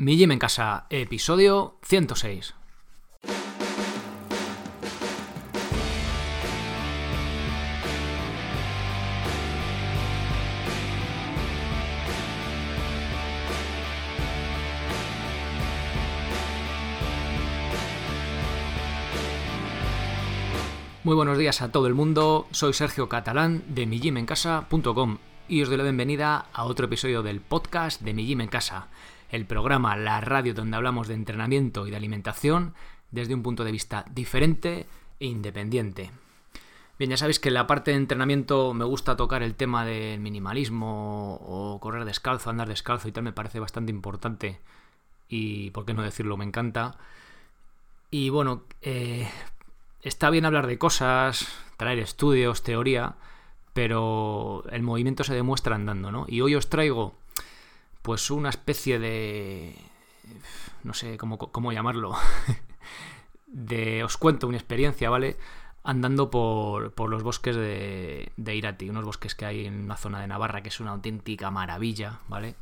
Mi Gym en Casa, episodio 106. Muy buenos días a todo el mundo, soy Sergio Catalán de mijimencasa.com y os doy la bienvenida a otro episodio del podcast de Mi Gym en Casa, el programa, la radio donde hablamos de entrenamiento y de alimentación desde un punto de vista diferente e independiente. Bien, ya sabéis que en la parte de entrenamiento me gusta tocar el tema del minimalismo o correr descalzo, andar descalzo y tal, me parece bastante importante y, por qué no decirlo, me encanta. Y bueno, eh, está bien hablar de cosas, traer estudios, teoría, pero el movimiento se demuestra andando, ¿no? Y hoy os traigo, pues, una especie de... no sé cómo, cómo llamarlo. de... os cuento una experiencia, ¿vale? Andando por, por los bosques de, de Irati, unos bosques que hay en una zona de Navarra que es una auténtica maravilla, ¿vale?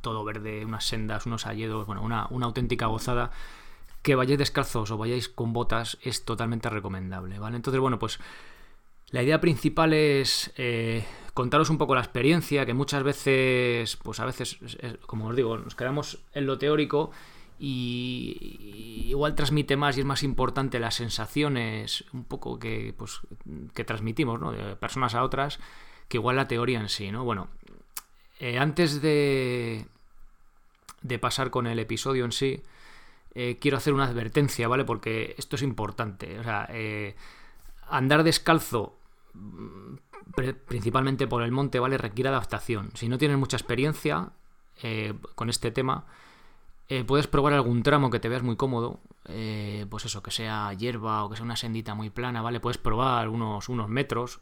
Todo verde, unas sendas, unos alledos, bueno, una, una auténtica gozada que vayáis descalzos o vayáis con botas es totalmente recomendable, ¿vale? Entonces, bueno, pues la idea principal es eh, contaros un poco la experiencia, que muchas veces, pues a veces, como os digo, nos quedamos en lo teórico y, igual transmite más y es más importante las sensaciones un poco que, pues, que transmitimos, ¿no? De personas a otras, que igual la teoría en sí, ¿no? Bueno, eh, antes de, de pasar con el episodio en sí, eh, quiero hacer una advertencia, ¿vale? Porque esto es importante. O sea, andar descalzo, principalmente por el monte, ¿vale? Requiere adaptación. Si no tienes mucha experiencia eh, con este tema, puedes probar algún tramo que te veas muy cómodo. pues eso, que sea hierba o que sea una sendita muy plana, ¿vale? Puedes probar unos, unos metros,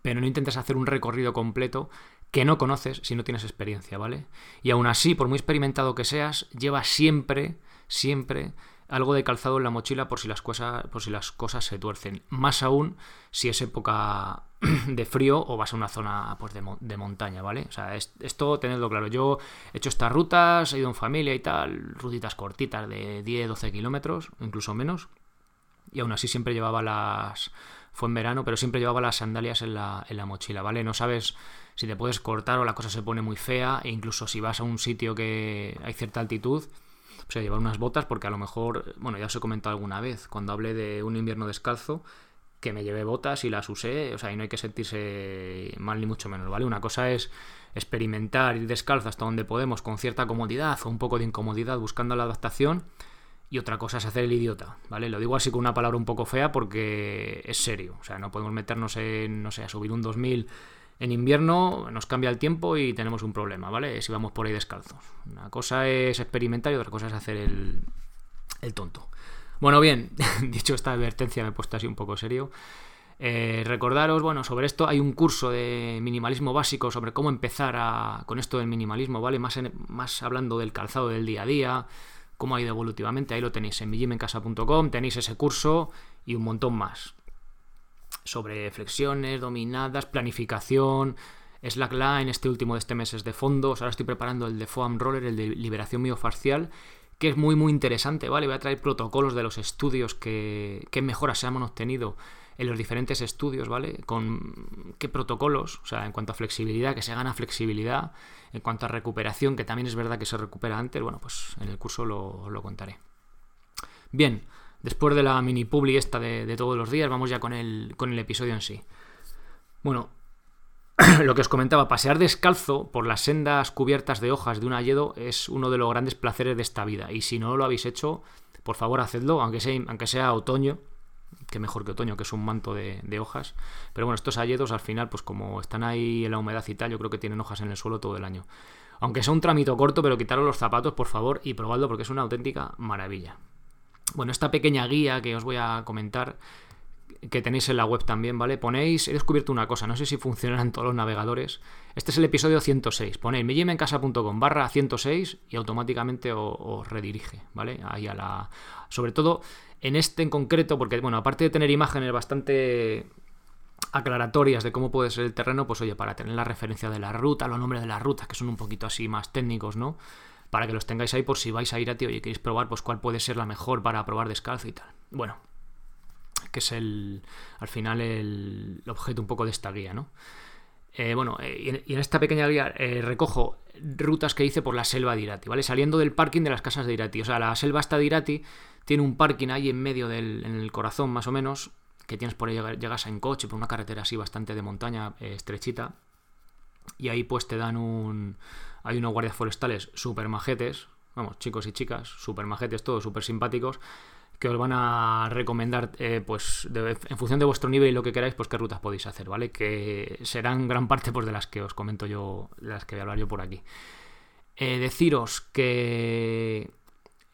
pero no intentes hacer un recorrido completo que no conoces si no tienes experiencia, ¿vale? Y aún así, por muy experimentado que seas, lleva siempre siempre algo de calzado en la mochila por si las cosas, por si las cosas se tuercen. Más aún si es época de frío o vas a una zona pues, de, montaña, ¿vale? O sea, esto tenedlo claro. Yo he hecho estas rutas, he ido en familia y tal, rutitas cortitas de 10, 12 kilómetros, incluso menos. Y aún así siempre llevaba las... Fue en verano, pero siempre llevaba las sandalias en la, en la mochila, ¿vale? No sabes si te puedes cortar o la cosa se pone muy fea, e incluso si vas a un sitio que hay cierta altitud, sea, llevar unas botas porque a lo mejor, bueno, ya os he comentado alguna vez, cuando hablé de un invierno descalzo, que me llevé botas y las usé, o sea, y no hay que sentirse mal ni mucho menos, ¿vale? Una cosa es experimentar, ir descalzo hasta donde podemos con cierta comodidad o un poco de incomodidad buscando la adaptación, y otra cosa es hacer el idiota, ¿vale? Lo digo así con una palabra un poco fea porque es serio, o sea, no podemos meternos en, no sé, a subir un 2000 en invierno nos cambia el tiempo y tenemos un problema, ¿vale? Si vamos por ahí descalzos. Una cosa es experimentar y otra cosa es hacer el, el tonto. Bueno, bien, dicho esta advertencia, me he puesto así un poco serio. Eh, recordaros, bueno, sobre esto hay un curso de minimalismo básico sobre cómo empezar con esto del minimalismo, ¿vale? Más, más hablando del calzado del día a día, cómo ha ido evolutivamente, ahí lo tenéis en mijimencasa.com, tenéis ese curso y un montón más sobre flexiones, dominadas, planificación, slackline, este último de este mes es de fondos, ahora estoy preparando el de foam roller, el de liberación miofascial, que es muy muy interesante, ¿vale? Voy a traer protocolos de los estudios, que, qué mejoras se han obtenido en los diferentes estudios, ¿vale? Con qué protocolos, o sea, en cuanto a flexibilidad, que se gana flexibilidad, en cuanto a recuperación, que también es verdad que se recupera antes, bueno, pues en el curso lo, lo contaré. Bien, después de la mini publi esta de, todos los días, vamos ya con el, con el episodio en sí. Bueno, lo que os comentaba, pasear descalzo por las sendas cubiertas de hojas de un hayedo es uno de los grandes placeres de esta vida. Y si no lo habéis hecho, por favor hacedlo, aunque sea, aunque sea otoño, que mejor que otoño, que es un manto de, de, hojas. Pero bueno, estos hayedos al final, pues como están ahí en la humedad y tal, yo creo que tienen hojas en el suelo todo el año. Aunque sea un trámite corto, pero quitaros los zapatos, por favor, y probadlo porque es una auténtica maravilla. Bueno, esta pequeña guía que os voy a comentar, que tenéis en la web también, ¿vale? Ponéis, he descubierto una cosa, no sé si funcionan todos los navegadores. Este es el episodio 106. Ponéis mijimencasa.com barra 106 y automáticamente os, redirige, ¿vale? Ahí a la... Sobre todo en este en concreto, porque, bueno, aparte de tener imágenes bastante aclaratorias de cómo puede ser el terreno, pues oye, para tener la referencia de la ruta, los nombres de las rutas, que son un poquito así más técnicos, ¿no? Para que los tengáis ahí por si vais a ir a y queréis probar, pues cuál puede ser la mejor para probar descalzo y tal. Bueno, que es el, al final el objeto un poco de esta guía, ¿no? Eh, bueno, eh, y, en, esta pequeña guía eh, recojo rutas que hice por la selva de Irati, ¿vale? Saliendo del parking de las casas de Irati. O sea, la selva esta de Irati tiene un parking ahí en medio del en el corazón, más o menos, que tienes por ahí, llegas en coche, por una carretera así bastante de montaña, estrechita. Y ahí pues te dan un... Hay unos guardias forestales súper majetes, vamos, chicos y chicas, súper majetes, todos súper simpáticos, que os van a recomendar, eh, pues, en función de vuestro nivel y lo que queráis, pues qué rutas podéis hacer, ¿vale? Que serán gran parte pues, de las que os comento yo, las que voy a hablar yo por aquí. Eh, deciros que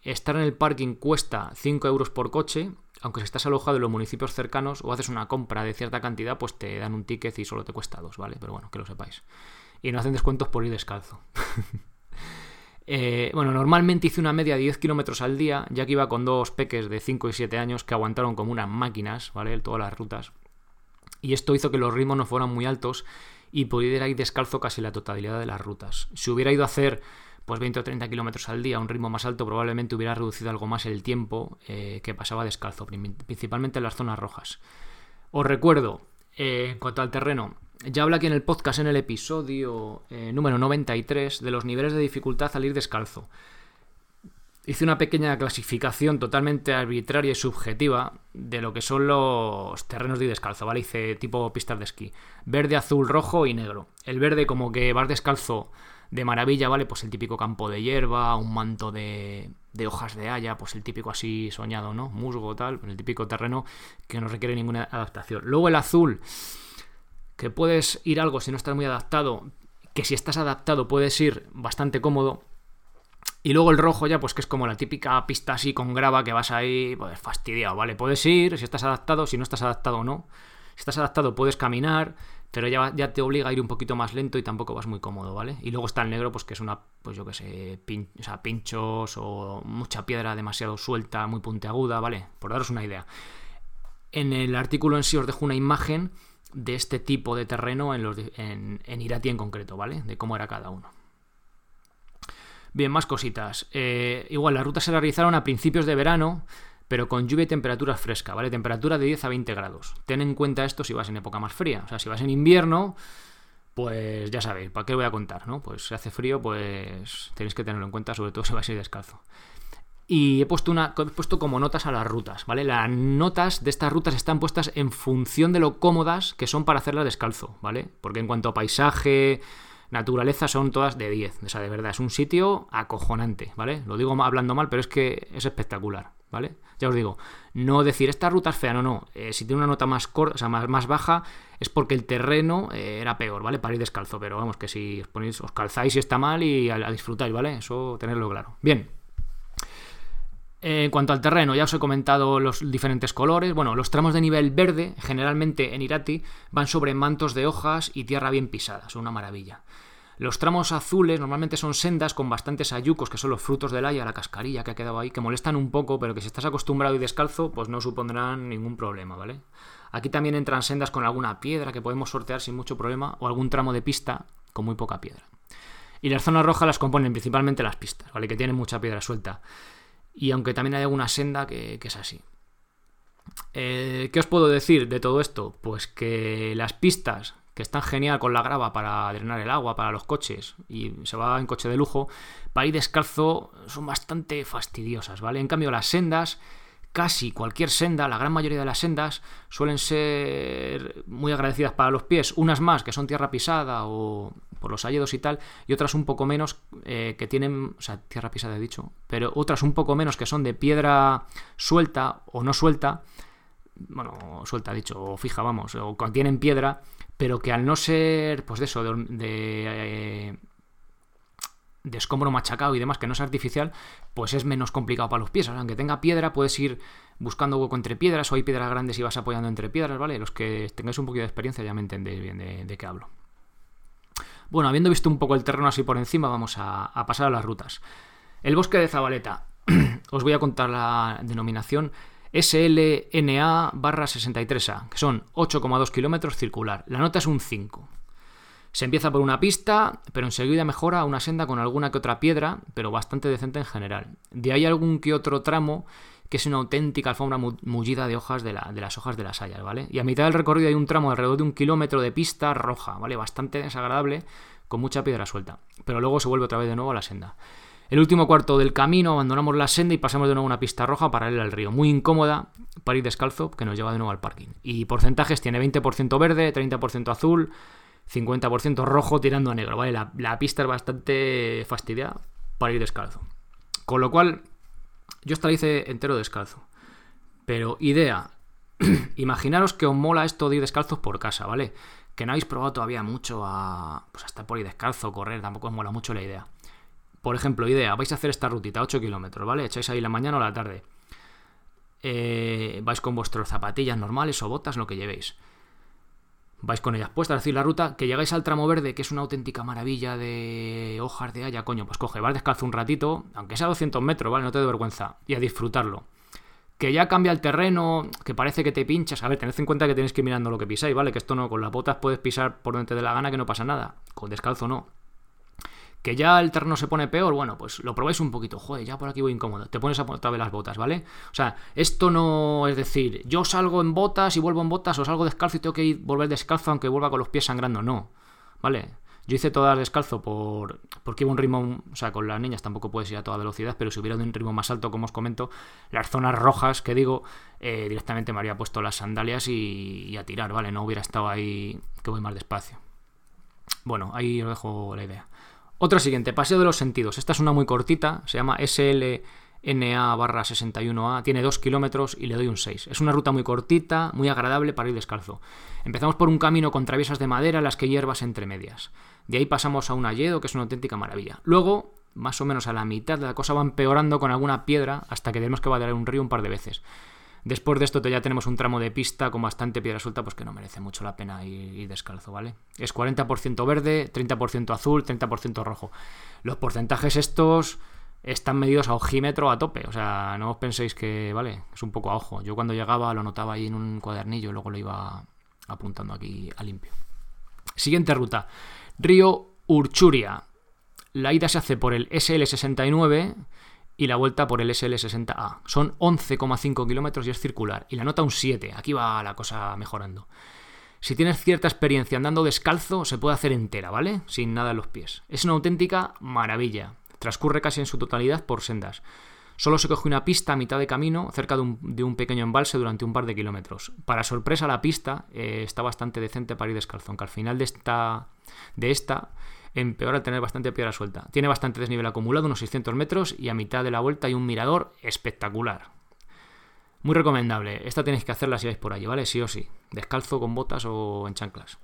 estar en el parking cuesta 5 euros por coche, aunque si estás alojado en los municipios cercanos o haces una compra de cierta cantidad, pues te dan un ticket y solo te cuesta 2, ¿vale? Pero bueno, que lo sepáis. Y no hacen descuentos por ir descalzo. Eh, bueno, normalmente hice una media de 10 kilómetros al día, ya que iba con dos peques de 5 y 7 años que aguantaron como unas máquinas, ¿vale? Todas las rutas. Y esto hizo que los ritmos no fueran muy altos y pudiera ir descalzo casi la totalidad de las rutas. Si hubiera ido a hacer pues 20 o 30 kilómetros al día un ritmo más alto, probablemente hubiera reducido algo más el tiempo eh, que pasaba descalzo, principalmente en las zonas rojas. Os recuerdo, eh, en cuanto al terreno, ya hablé aquí en el podcast, en el episodio eh, número 93, de los niveles de dificultad al ir descalzo. Hice una pequeña clasificación totalmente arbitraria y subjetiva de lo que son los terrenos de descalzo, ¿vale? Hice tipo pistas de esquí. Verde, azul, rojo y negro. El verde como que vas descalzo de maravilla, ¿vale? Pues el típico campo de hierba, un manto de, hojas de haya, pues el típico así soñado, ¿no? Musgo, tal, el típico terreno que no requiere ninguna adaptación. Luego el azul que puedes ir algo si no estás muy adaptado, que si estás adaptado puedes ir bastante cómodo. Y luego el rojo ya, pues que es como la típica pista así con grava que vas ahí, pues fastidiado, ¿vale? Puedes ir si estás adaptado, si no estás adaptado no. Si estás adaptado puedes caminar, pero ya, ya te obliga a ir un poquito más lento y tampoco vas muy cómodo, ¿vale? Y luego está el negro, pues que es una, pues yo que sé, o sea, pinchos o mucha piedra demasiado suelta, muy puntiaguda, ¿vale? Por daros una idea. En el artículo en sí os dejo una imagen de este tipo de terreno en, los, en, Irati en concreto, ¿vale? De cómo era cada uno. Bien, más cositas. Eh, igual, las rutas se realizaron a principios de verano, pero con lluvia y temperatura fresca, ¿vale? Temperatura de 10 a 20 grados. Ten en cuenta esto si vas en época más fría. O sea, si vas en invierno, pues ya sabéis, ¿para qué voy a contar, no? Pues si hace frío, pues tenéis que tenerlo en cuenta, sobre todo si vais a ir descalzo. Y he puesto, una, he puesto como notas a las rutas, ¿vale? Las notas de estas rutas están puestas en función de lo cómodas que son para hacerlas descalzo, ¿vale? Porque en cuanto a paisaje, naturaleza, son todas de 10. O sea, de verdad, es un sitio acojonante, ¿vale? Lo digo hablando mal, pero es que es espectacular, ¿vale? Ya os digo, no decir esta ruta es fea, no, no. Eh, si tiene una nota más corta, o sea, más, más baja, es porque el terreno eh, era peor, ¿vale? Para ir descalzo, pero vamos, que si os ponéis, os calzáis y está mal y a, a disfrutáis, ¿vale? Eso tenerlo claro. Bien. En cuanto al terreno, ya os he comentado los diferentes colores. Bueno, los tramos de nivel verde, generalmente en Irati, van sobre mantos de hojas y tierra bien pisada, son una maravilla. Los tramos azules normalmente son sendas con bastantes ayucos, que son los frutos del haya, la cascarilla que ha quedado ahí, que molestan un poco, pero que si estás acostumbrado y descalzo, pues no supondrán ningún problema, ¿vale? Aquí también entran sendas con alguna piedra que podemos sortear sin mucho problema, o algún tramo de pista con muy poca piedra. Y las zonas rojas las componen principalmente las pistas, ¿vale? Que tienen mucha piedra suelta. Y aunque también hay alguna senda que, es así. Eh, ¿Qué os puedo decir de todo esto? Pues que las pistas, que están genial con la grava para drenar el agua para los coches, y se va en coche de lujo, para ir descalzo son bastante fastidiosas, ¿vale? En cambio, las sendas, casi cualquier senda, la gran mayoría de las sendas, suelen ser muy agradecidas para los pies, unas más que son tierra pisada o por los hayedos y tal, y otras un poco menos eh, que tienen, o sea, tierra pisada he dicho, pero otras un poco menos que son de piedra suelta o no suelta, bueno, suelta dicho, o fija, vamos, o contienen piedra, pero que al no ser, pues de eso, de, de, de escombro machacado y demás, que no es artificial, pues es menos complicado para los pies. aunque tenga piedra, puedes ir buscando hueco entre piedras, o hay piedras grandes y vas apoyando entre piedras, ¿vale? Los que tengáis un poquito de experiencia ya me entendéis bien de qué hablo. Bueno, habiendo visto un poco el terreno así por encima, vamos a, pasar a las rutas. El bosque de Zabaleta. Os voy a contar la denominación SLNA barra 63A, que son 8,2 kilómetros circular. La nota es un 5. Se empieza por una pista, pero enseguida mejora a una senda con alguna que otra piedra, pero bastante decente en general. De ahí algún que otro tramo que es una auténtica alfombra mullida de hojas de, las hojas de las hayas, ¿vale? Y a mitad del recorrido hay un tramo de alrededor de un kilómetro de pista roja, ¿vale? Bastante desagradable, con mucha piedra suelta. Pero luego se vuelve otra vez de nuevo a la senda. El último cuarto del camino abandonamos la senda y pasamos de nuevo a una pista roja paralela al río. Muy incómoda para ir descalzo, que nos lleva de nuevo al parking. Y porcentajes tiene 20% verde, 30% azul, 50% rojo tirando a negro, ¿vale? La, la pista es bastante fastidiada para ir descalzo. Con lo cual, yo esta la hice entero descalzo. Pero idea, imaginaros que os mola esto de ir descalzos por casa, ¿vale? Que no habéis probado todavía mucho a. Pues hasta por ir descalzo, correr, tampoco os mola mucho la idea. Por ejemplo, idea, vais a hacer esta rutita, 8 kilómetros, ¿vale? Echáis ahí la mañana o la tarde. Eh, vais con vuestras zapatillas normales o botas, lo que llevéis vais con ellas puestas, es decir, la ruta, que llegáis al tramo verde, que es una auténtica maravilla de hojas de haya, coño, pues coge, vas descalzo un ratito, aunque sea 200 metros, ¿vale? No te dé vergüenza, y a disfrutarlo. Que ya cambia el terreno, que parece que te pinchas, a ver, tened en cuenta que tenéis que ir mirando lo que pisáis, ¿vale? Que esto no, con las botas puedes pisar por donde te dé la gana, que no pasa nada, con descalzo no. Que ya el terreno se pone peor, bueno, pues lo probáis un poquito. Joder, ya por aquí voy incómodo. Te pones a otra vez las botas, ¿vale? O sea, esto no es decir, yo salgo en botas y vuelvo en botas, o salgo descalzo y tengo que ir, volver descalzo aunque vuelva con los pies sangrando. No, ¿vale? Yo hice todas descalzo por porque iba un ritmo, o sea, con las niñas tampoco puedes ir a toda velocidad, pero si hubiera un ritmo más alto, como os comento, las zonas rojas que digo, eh, directamente me habría puesto las sandalias y, a tirar, ¿vale? No hubiera estado ahí que voy más despacio. Bueno, ahí os dejo la idea. Otra siguiente, Paseo de los Sentidos. Esta es una muy cortita, se llama SLNA barra 61A, tiene 2 kilómetros y le doy un 6. Es una ruta muy cortita, muy agradable para ir descalzo. Empezamos por un camino con traviesas de madera, las que hierbas entre medias. De ahí pasamos a un alledo, que es una auténtica maravilla. Luego, más o menos a la mitad de la cosa va empeorando con alguna piedra hasta que tenemos que valer un río un par de veces. Después de esto ya tenemos un tramo de pista con bastante piedra suelta, pues que no merece mucho la pena ir, descalzo, ¿vale? Es 40% verde, 30% azul, 30% rojo. Los porcentajes estos están medidos a ojímetro a tope, o sea, no os penséis que, ¿vale? Es un poco a ojo. Yo cuando llegaba lo notaba ahí en un cuadernillo luego lo iba apuntando aquí a limpio. Siguiente ruta, Río Urchuria. La ida se hace por el SL69 y la vuelta por el SL60A. Son 11,5 kilómetros y es circular. Y la nota un 7. Aquí va la cosa mejorando. Si tienes cierta experiencia andando descalzo, se puede hacer entera, ¿vale? Sin nada en los pies. Es una auténtica maravilla. Transcurre casi en su totalidad por sendas. Solo se coge una pista a mitad de camino, cerca de un, pequeño embalse durante un par de kilómetros. Para sorpresa, la pista eh, está bastante decente para ir descalzo, aunque al final de esta, de esta empeora al tener bastante piedra suelta. Tiene bastante desnivel acumulado, unos 600 metros, y a mitad de la vuelta hay un mirador espectacular. Muy recomendable. Esta tenéis que hacerla si vais por allí, ¿vale? Sí o sí. Descalzo con botas o en chanclas.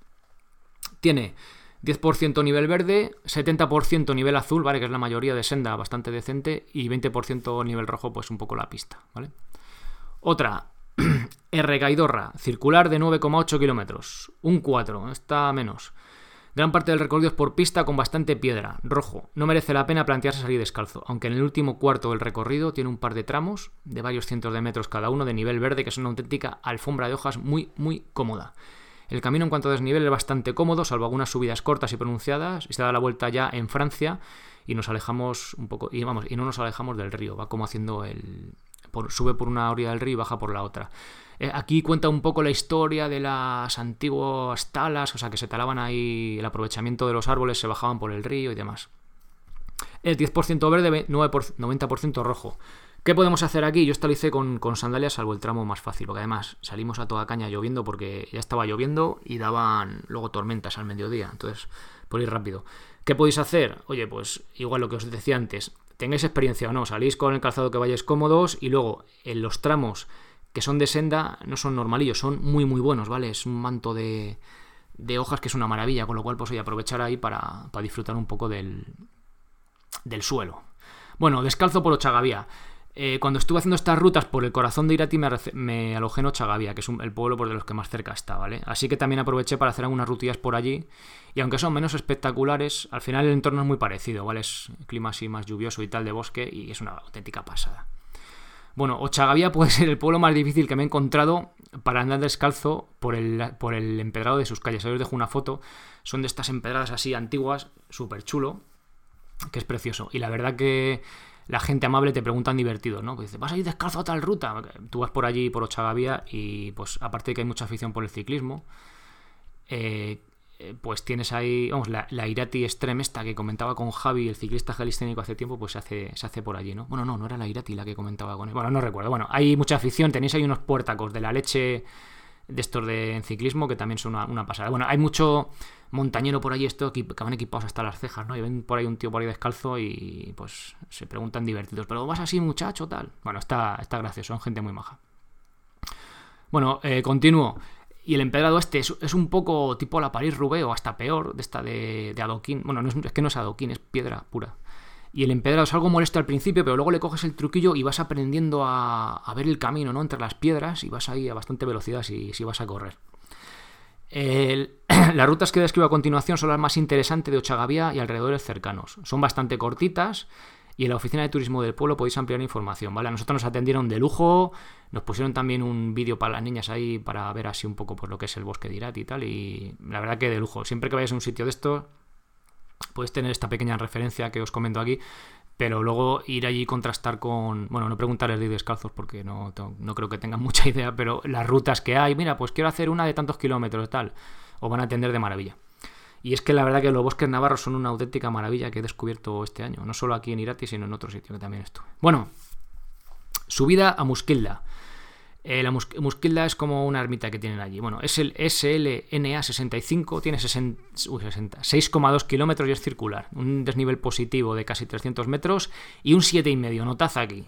Tiene 10% nivel verde, 70% nivel azul, ¿vale? Que es la mayoría de senda bastante decente, y 20% nivel rojo, pues un poco la pista, ¿vale? Otra, R. Gaidorra, circular de 9,8 kilómetros. Un 4, está menos. Gran parte del recorrido es por pista con bastante piedra, rojo. No merece la pena plantearse salir descalzo, aunque en el último cuarto del recorrido tiene un par de tramos de varios cientos de metros cada uno de nivel verde, que es una auténtica alfombra de hojas muy, muy cómoda. El camino en cuanto a desnivel es bastante cómodo, salvo algunas subidas cortas y pronunciadas, y se da la vuelta ya en Francia y nos alejamos un poco, y vamos, y no nos alejamos del río, va como haciendo el... sube por una orilla del río y baja por la otra. Eh, aquí cuenta un poco la historia de las antiguas talas, o sea, que se talaban ahí, el aprovechamiento de los árboles, se bajaban por el río y demás. El 10% verde, 90% rojo. ¿Qué podemos hacer aquí? Yo estalicé con, con sandalias, salvo el tramo más fácil, porque además salimos a toda caña lloviendo porque ya estaba lloviendo y daban luego tormentas al mediodía, entonces por ir rápido. ¿Qué podéis hacer? Oye, pues igual lo que os decía antes, tengáis experiencia o no, salís con el calzado que vayáis cómodos y luego en los tramos que son de senda, no son normalillos, son muy muy buenos, ¿vale? Es un manto de, de hojas que es una maravilla, con lo cual pues aprovechar ahí para, para disfrutar un poco del, del suelo. Bueno, descalzo por Ochagavía. Eh, cuando estuve haciendo estas rutas por el corazón de Irati me, alojé en Ochagavía, que es el pueblo por de los que más cerca está, ¿vale? Así que también aproveché para hacer algunas rutillas por allí. Y aunque son menos espectaculares, al final el entorno es muy parecido, ¿vale? Es clima así más lluvioso y tal de bosque y es una auténtica pasada. Bueno, Ochagavía puede ser el pueblo más difícil que me he encontrado para andar descalzo por el, por el empedrado de sus calles. Ahí os dejo una foto. Son de estas empedradas así antiguas, súper chulo, que es precioso. Y la verdad que la gente amable te preguntan divertido, ¿no? Pues dice, ¿vas a ir descalzo a tal ruta? Tú vas por allí, por Ochagavía, y pues aparte de que hay mucha afición por el ciclismo, eh, eh, pues tienes ahí, vamos, la, Irati Extreme esta que comentaba con Javi, el ciclista jalisténico hace tiempo, pues se hace, se hace por allí, ¿no? Bueno, no, no era la Irati la que comentaba con él. Bueno, no recuerdo. Bueno, hay mucha afición, tenéis ahí unos puertacos de la leche de estos de ciclismo que también son una, pasada. Bueno, hay mucho montañero por allí esto que, van equipados hasta las cejas, ¿no? Y ven por ahí un tío por ahí descalzo y pues se preguntan divertidos, pero vas así muchacho, tal. Bueno, está, está gracioso, son gente muy maja. Bueno, eh, continúo. Y el empedrado este es, un poco tipo la París-Roubaix o hasta peor, de esta de, adoquín. Bueno, no es, que no es adoquín, es piedra pura. Y el empedrado es algo molesto al principio, pero luego le coges el truquillo y vas aprendiendo a, ver el camino, ¿no? Entre las piedras y vas ahí a bastante velocidad si, si vas a correr. las rutas que describo a continuación son las más interesantes de Ochagavía y alrededores cercanos. Son bastante cortitas y en la oficina de turismo del pueblo podéis ampliar información, ¿vale? A nosotros nos atendieron de lujo, nos pusieron también un vídeo para las niñas ahí para ver así un poco por lo que es el bosque de Irat y tal, y la verdad que de lujo. Siempre que vayáis a un sitio de esto, podéis tener esta pequeña referencia que os comento aquí, pero luego ir allí y contrastar con, bueno, no preguntarles de descalzos porque no, no creo que tengan mucha idea, pero las rutas que hay, mira, pues quiero hacer una de tantos kilómetros, tal, os van a atender de maravilla. Y es que la verdad que los bosques navarros son una auténtica maravilla que he descubierto este año, no solo aquí en Irati, sino en otro sitio que también estuve. Bueno, subida a Muskilda. Eh, la Muskilda es como una ermita que tienen allí. Bueno, es el SLNA65, tiene 6,2 kilómetros y es circular. Un desnivel positivo de casi 300 metros y un 7,5. Notad aquí.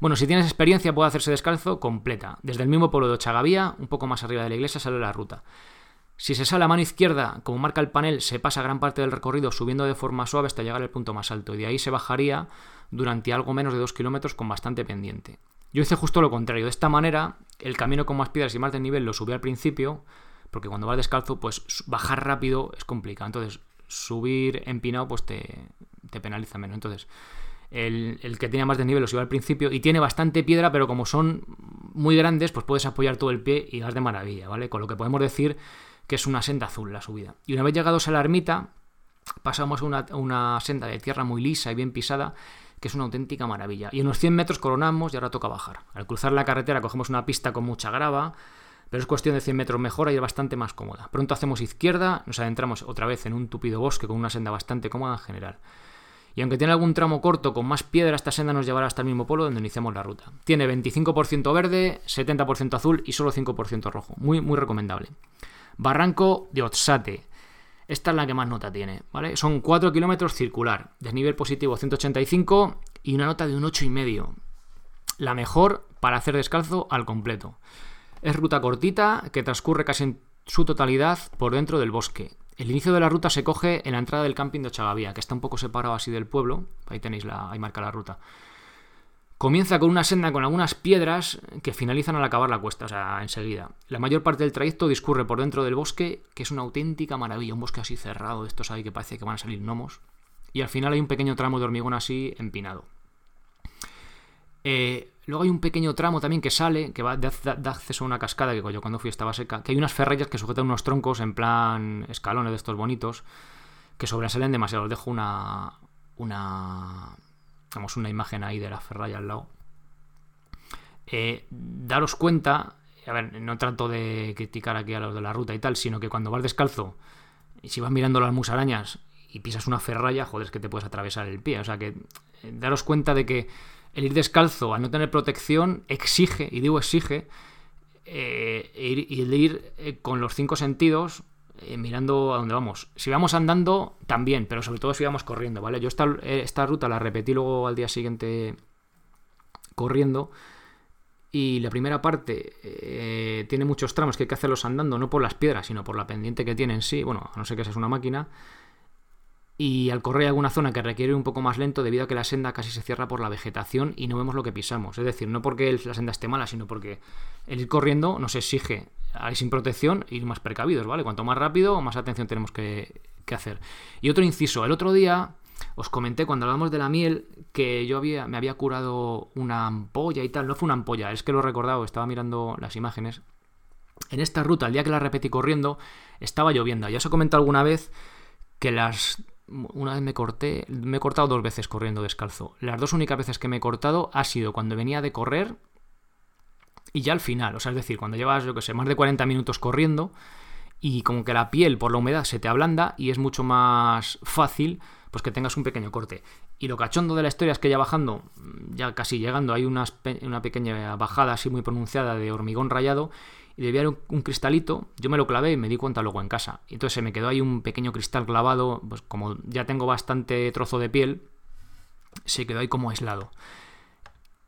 Bueno, si tienes experiencia puede hacerse descalzo completa. Desde el mismo pueblo de Ochagavía, un poco más arriba de la iglesia, sale la ruta. Si se sale a mano izquierda, como marca el panel, se pasa gran parte del recorrido subiendo de forma suave hasta llegar al punto más alto y de ahí se bajaría durante algo menos de 2 kilómetros con bastante pendiente. Yo hice justo lo contrario. De esta manera, el camino con más piedras y más de nivel lo subí al principio, porque cuando vas descalzo, pues bajar rápido es complicado. Entonces, subir empinado, pues te, te penaliza menos. Entonces, el, el, que tenía más de nivel lo subí al principio y tiene bastante piedra, pero como son muy grandes, pues puedes apoyar todo el pie y vas de maravilla, ¿vale? Con lo que podemos decir que es una senda azul la subida. Y una vez llegados a la ermita, pasamos a una, senda de tierra muy lisa y bien pisada, que es una auténtica maravilla. Y en unos 100 metros coronamos y ahora toca bajar. Al cruzar la carretera cogemos una pista con mucha grava, pero es cuestión de 100 metros mejor y es bastante más cómoda. Pronto hacemos izquierda, nos adentramos otra vez en un tupido bosque con una senda bastante cómoda en general. Y aunque tiene algún tramo corto con más piedra, esta senda nos llevará hasta el mismo polo donde iniciamos la ruta. Tiene 25% verde, 70% azul y solo 5% rojo. Muy, muy recomendable. Barranco de Otsate. Esta es la que más nota tiene, ¿vale? Son 4 kilómetros circular, desnivel positivo 185 y una nota de un 8,5. La mejor para hacer descalzo al completo. Es ruta cortita que transcurre casi en su totalidad por dentro del bosque. El inicio de la ruta se coge en la entrada del camping de Ochagavía, que está un poco separado así del pueblo. Ahí tenéis la, ahí marca la ruta. Comienza con una senda con algunas piedras que finalizan al acabar la cuesta, o sea, enseguida. La mayor parte del trayecto discurre por dentro del bosque, que es una auténtica maravilla, un bosque así cerrado, de estos ahí que parece que van a salir gnomos. Y al final hay un pequeño tramo de hormigón así empinado. Eh, luego hay un pequeño tramo también que sale, que va, da, acceso a una cascada que yo cuando fui estaba seca, que hay unas ferrallas que sujetan unos troncos en plan escalones de estos bonitos, que sobresalen demasiado. Os dejo una, una, Tenemos una imagen ahí de la ferralla al lado. Eh, daros cuenta, a ver, no trato de criticar aquí a los de la ruta y tal, sino que cuando vas descalzo y si vas mirando las musarañas y pisas una ferralla, joder, es que te puedes atravesar el pie. O sea que eh, daros cuenta de que el ir descalzo al no tener protección exige, y digo exige, eh, el ir con los cinco sentidos eh, mirando a dónde vamos. Si vamos andando, también, pero sobre todo si vamos corriendo, ¿vale? Yo esta, esta ruta la repetí luego al día siguiente corriendo. Y la primera parte eh, tiene muchos tramos que hay que hacerlos andando, no por las piedras, sino por la pendiente que tiene en sí. Bueno, a no ser que seas una máquina y al correr alguna zona que requiere un poco más lento debido a que la senda casi se cierra por la vegetación y no vemos lo que pisamos. Es decir, no porque la senda esté mala, sino porque el ir corriendo nos exige ir sin protección ir más precavidos, ¿vale? Cuanto más rápido, más atención tenemos que, hacer. Y otro inciso, el otro día os comenté cuando hablamos de la miel que yo había, me había curado una ampolla y tal. No fue una ampolla, es que lo he recordado, estaba mirando las imágenes. En esta ruta, el día que la repetí corriendo, estaba lloviendo. Ya os he comentado alguna vez que las una vez me corté, me he cortado dos veces corriendo descalzo. Las dos únicas veces que me he cortado ha sido cuando venía de correr y ya al final, o sea, es decir, cuando llevas, yo que sé, más de 40 minutos corriendo y como que la piel por la humedad se te ablanda y es mucho más fácil pues que tengas un pequeño corte. Y lo cachondo de la historia es que ya bajando, ya casi llegando, hay una pequeña bajada así muy pronunciada de hormigón rayado y debía haber un, cristalito, yo me lo clavé y me di cuenta luego en casa. Y entonces se me quedó ahí un pequeño cristal clavado, pues como ya tengo bastante trozo de piel, se quedó ahí como aislado.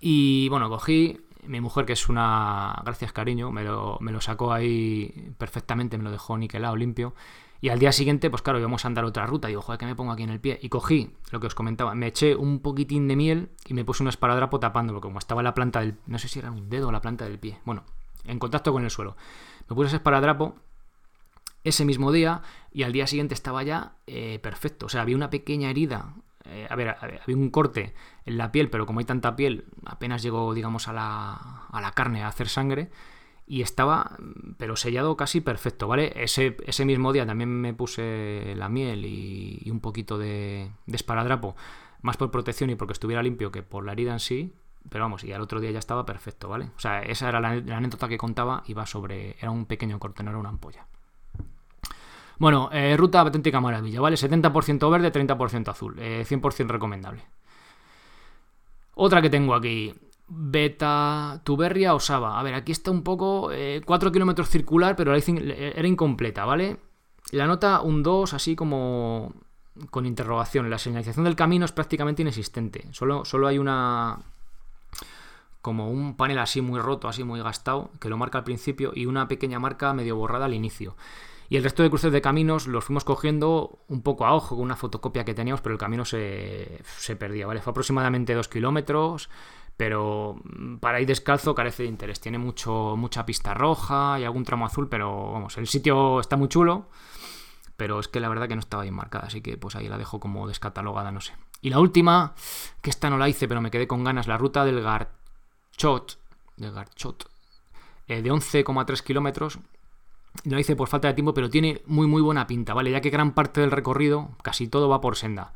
Y bueno, cogí, mi mujer, que es una. Gracias, cariño, me lo, me lo sacó ahí perfectamente, me lo dejó niquelado, limpio. Y al día siguiente, pues claro, íbamos a andar otra ruta. Digo, joder, que me pongo aquí en el pie. Y cogí lo que os comentaba, me eché un poquitín de miel y me puse un esparadrapo tapándolo, como estaba la planta del. No sé si era un dedo o la planta del pie. Bueno, en contacto con el suelo. Me puse ese esparadrapo ese mismo día y al día siguiente estaba ya eh, perfecto. O sea, había una pequeña herida. Eh, a, ver, había un corte en la piel, pero como hay tanta piel, apenas llegó, digamos, a la, a la carne a hacer sangre y estaba, pero sellado casi perfecto, ¿vale? Ese, ese mismo día también me puse la miel y, un poquito de, de, esparadrapo, más por protección y porque estuviera limpio que por la herida en sí, pero vamos, y al otro día ya estaba perfecto, ¿vale? O sea, esa era la, anécdota que contaba, iba sobre, era un pequeño corte, no era una ampolla. Bueno, eh, ruta auténtica maravilla, ¿vale? 70% verde, 30% azul, 100% eh, recomendable. Otra que tengo aquí, Beta Tuberria Osaba. A ver, aquí está un poco. 4 eh, kilómetros circular, pero era incompleta, ¿vale? La nota un 2, así como con interrogación. La señalización del camino es prácticamente inexistente. Solo, solo hay una. Como un panel así muy roto, así muy gastado, que lo marca al principio, y una pequeña marca medio borrada al inicio. Y el resto de cruces de caminos los fuimos cogiendo un poco a ojo con una fotocopia que teníamos, pero el camino se, se perdía, ¿vale? Fue aproximadamente 2 kilómetros pero mm, para ir descalzo carece de interés. Tiene mucho, mucha pista roja y algún tramo azul, pero vamos, el sitio está muy chulo, pero es que la verdad que no estaba bien marcada, así que pues ahí la dejo como descatalogada, no sé. Y la última, que esta no la hice, pero me quedé con ganas, la ruta del Del Garchot, eh, de 11,3 kilómetros. La hice por falta de tiempo, pero tiene muy muy buena pinta, ¿vale? Ya que gran parte del recorrido, casi todo va por senda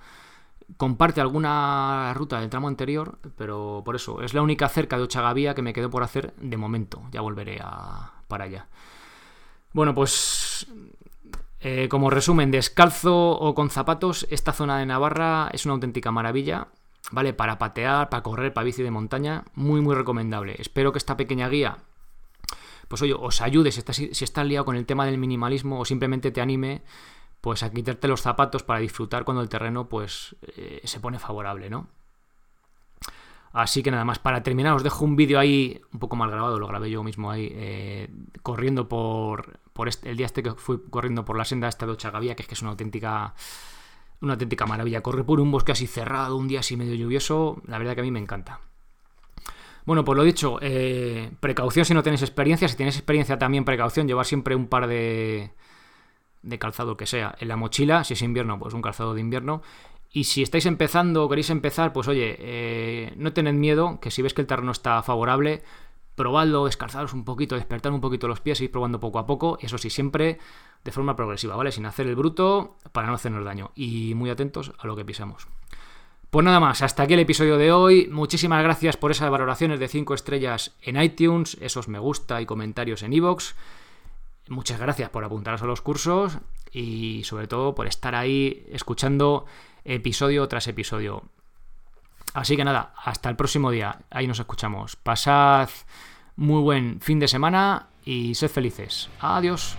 comparte alguna ruta del tramo anterior, pero por eso es la única cerca de Ochagavía que me quedo por hacer de momento. Ya volveré a, para allá. Bueno, pues eh, como resumen, descalzo o con zapatos, esta zona de Navarra es una auténtica maravilla. ¿Vale? Para patear, para correr, para bici de montaña, muy, muy recomendable. Espero que esta pequeña guía, pues oye, os ayude si estás, si liado con el tema del minimalismo o simplemente te anime pues a quitarte los zapatos para disfrutar cuando el terreno pues eh, se pone favorable, ¿no? Así que nada más, para terminar os dejo un vídeo ahí un poco mal grabado, lo grabé yo mismo ahí, eh, corriendo por, por este, el día este que fui corriendo por la senda esta de Ochagavía, que es que es una auténtica, una auténtica maravilla. Corre por un bosque así cerrado, un día así medio lluvioso, la verdad que a mí me encanta. Bueno, pues lo dicho, eh, precaución si no tenéis experiencia, si tenéis experiencia también precaución, llevar siempre un par de, de calzado que sea. En la mochila, si es invierno, pues un calzado de invierno. Y si estáis empezando o queréis empezar, pues oye, eh, no tened miedo, que si ves que el terreno está favorable, probadlo, descalzaros un poquito, despertar un poquito los pies, ir probando poco a poco, eso sí, siempre de forma progresiva, ¿vale? Sin hacer el bruto para no hacernos daño. Y muy atentos a lo que pisamos. Pues nada más, hasta aquí el episodio de hoy. Muchísimas gracias por esas valoraciones de 5 estrellas en iTunes, esos me gusta y comentarios en iVoox. Muchas gracias por apuntaros a los cursos y sobre todo por estar ahí escuchando episodio tras episodio. Así que nada, hasta el próximo día. Ahí nos escuchamos. Pasad muy buen fin de semana y sed felices. Adiós.